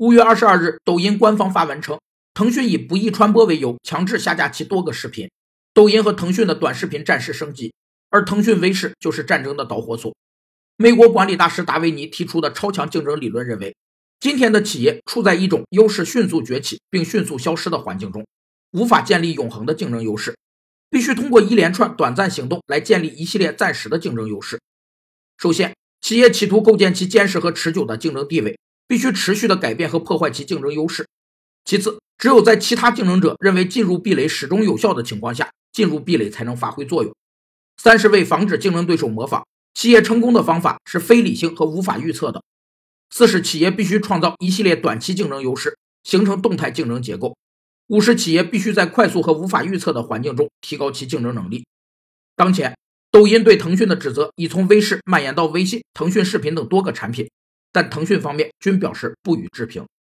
五月二十二日，抖音官方发文称，腾讯以不易传播为由，强制下架其多个视频。抖音和腾讯的短视频战事升级，而腾讯微视就是战争的导火索。美国管理大师达维尼提出的超强竞争理论认为，今天的企业处在一种优势迅速崛起并迅速消失的环境中，无法建立永恒的竞争优势，必须通过一连串短暂行动来建立一系列暂时的竞争优势。首先，企业企图构建其坚实和持久的竞争地位。必须持续的改变和破坏其竞争优势。其次，只有在其他竞争者认为进入壁垒始终有效的情况下，进入壁垒才能发挥作用。三是为防止竞争对手模仿，企业成功的方法是非理性和无法预测的。四是企业必须创造一系列短期竞争优势，形成动态竞争结构。五是企业必须在快速和无法预测的环境中提高其竞争能力。当前，抖音对腾讯的指责已从微视蔓延到微信、腾讯视频等多个产品。但腾讯方面均表示不予置评。